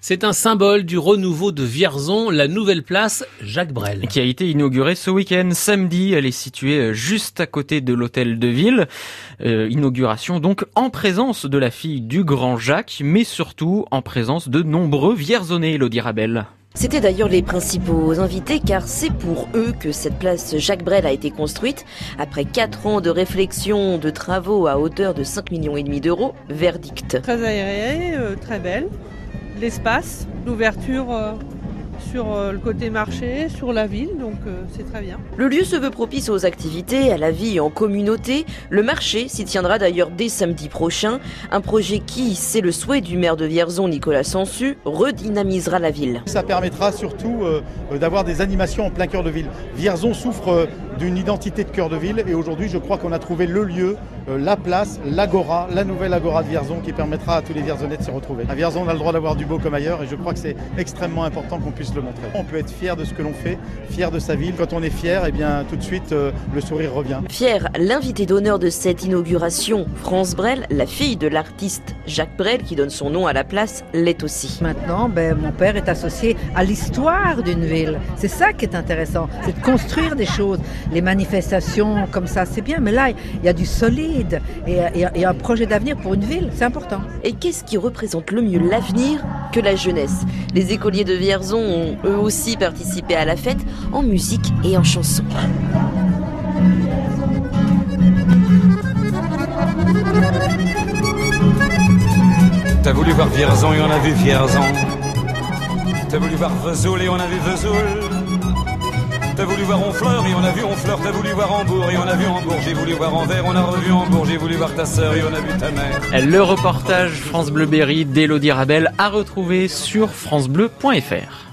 C'est un symbole du renouveau de Vierzon, la nouvelle place Jacques Brel. Qui a été inaugurée ce week-end, samedi. Elle est située euh, juste à côté de l'hôtel de ville. Euh, inauguration donc en présence de la fille du grand Jacques, mais surtout en présence de nombreux Vierzonais, Elodie Rabel. C'était d'ailleurs les principaux invités car c'est pour eux que cette place Jacques Brel a été construite. Après 4 ans de réflexion, de travaux à hauteur de 5 millions et demi d'euros, verdict. Très aéré, euh, très belle. L'espace, l'ouverture euh, sur euh, le côté marché, sur la ville, donc euh, c'est très bien. Le lieu se veut propice aux activités, à la vie en communauté. Le marché s'y tiendra d'ailleurs dès samedi prochain. Un projet qui, c'est le souhait du maire de Vierzon, Nicolas Sansu, redynamisera la ville. Ça permettra surtout euh, d'avoir des animations en plein cœur de ville. Vierzon souffre d'une identité de cœur de ville et aujourd'hui je crois qu'on a trouvé le lieu, la place, l'agora, la nouvelle agora de Vierzon qui permettra à tous les Vierzonais de s'y retrouver. À Vierzon on a le droit d'avoir du beau comme ailleurs et je crois que c'est extrêmement important qu'on puisse le montrer. On peut être fier de ce que l'on fait, fier de sa ville. Quand on est fier, eh bien tout de suite euh, le sourire revient. Fier, l'invité d'honneur de cette inauguration, France Brel, la fille de l'artiste Jacques Brel qui donne son nom à la place, l'est aussi. Maintenant, ben, mon père est associé à l'histoire d'une ville. C'est ça qui est intéressant, c'est de construire des choses. Les manifestations comme ça, c'est bien, mais là, il y a du solide et, et un projet d'avenir pour une ville, c'est important. Et qu'est-ce qui représente le mieux l'avenir que la jeunesse? Les écoliers de Vierzon ont eux aussi participé à la fête en musique et en chanson. T'as voulu voir Vierzon et on a vu Vierzon. T'as voulu voir Vesoul et on a vu Vesoul. T'as voulu voir Honfleur et on a vu Honfleur. T'as voulu voir Hambourg et on a vu Hambourg. J'ai voulu voir Anvers, on a revu Hambourg. J'ai voulu voir ta sœur et on a vu ta mère. Le reportage France Bleu Berry d'Elodie Rabel à retrouver sur francebleu.fr.